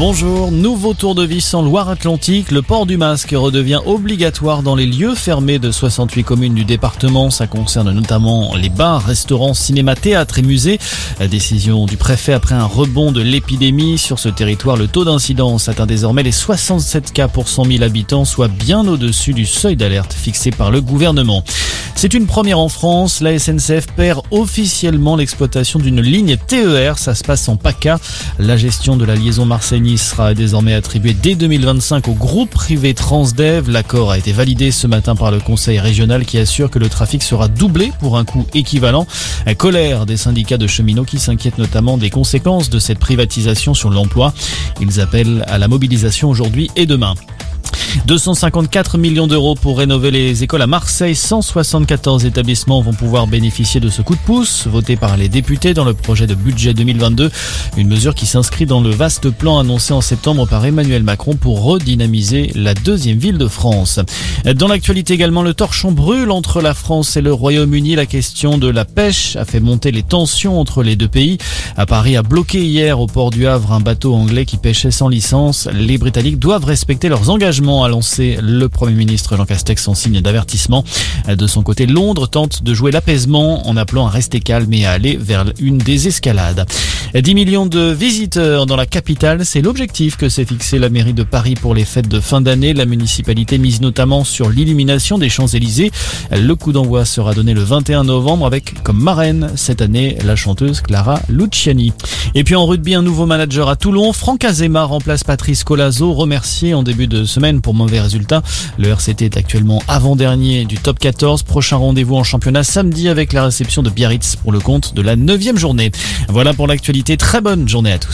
Bonjour, nouveau tour de vis en Loire-Atlantique. Le port du masque redevient obligatoire dans les lieux fermés de 68 communes du département. Ça concerne notamment les bars, restaurants, cinémas, théâtres et musées. La décision du préfet après un rebond de l'épidémie. Sur ce territoire, le taux d'incidence atteint désormais les 67 cas pour 100 000 habitants, soit bien au-dessus du seuil d'alerte fixé par le gouvernement. C'est une première en France. La SNCF perd officiellement l'exploitation d'une ligne TER. Ça se passe en PACA. La gestion de la liaison Marseille sera désormais attribué dès 2025 au groupe privé Transdev. L'accord a été validé ce matin par le conseil régional qui assure que le trafic sera doublé pour un coût équivalent. Colère des syndicats de cheminots qui s'inquiètent notamment des conséquences de cette privatisation sur l'emploi. Ils appellent à la mobilisation aujourd'hui et demain. 254 millions d'euros pour rénover les écoles à Marseille. 174 établissements vont pouvoir bénéficier de ce coup de pouce voté par les députés dans le projet de budget 2022. Une mesure qui s'inscrit dans le vaste plan annoncé en septembre par Emmanuel Macron pour redynamiser la deuxième ville de France. Dans l'actualité également, le torchon brûle entre la France et le Royaume-Uni. La question de la pêche a fait monter les tensions entre les deux pays. À Paris a bloqué hier au port du Havre un bateau anglais qui pêchait sans licence. Les Britanniques doivent respecter leurs engagements a lancé le Premier ministre Jean Castex en signe d'avertissement. De son côté, Londres tente de jouer l'apaisement en appelant à rester calme et à aller vers une désescalade. 10 millions de visiteurs dans la capitale, c'est l'objectif que s'est fixé la mairie de Paris pour les fêtes de fin d'année. La municipalité mise notamment sur l'illumination des Champs-Élysées. Le coup d'envoi sera donné le 21 novembre avec comme marraine cette année la chanteuse Clara Luciani. Et puis en rugby, un nouveau manager à Toulon, Franck Azema remplace Patrice Colazo, remercié en début de semaine pour mauvais résultats. Le RCT est actuellement avant-dernier du top 14. Prochain rendez-vous en championnat samedi avec la réception de Biarritz pour le compte de la 9 journée. Voilà pour l'actualité. Très bonne journée à tous.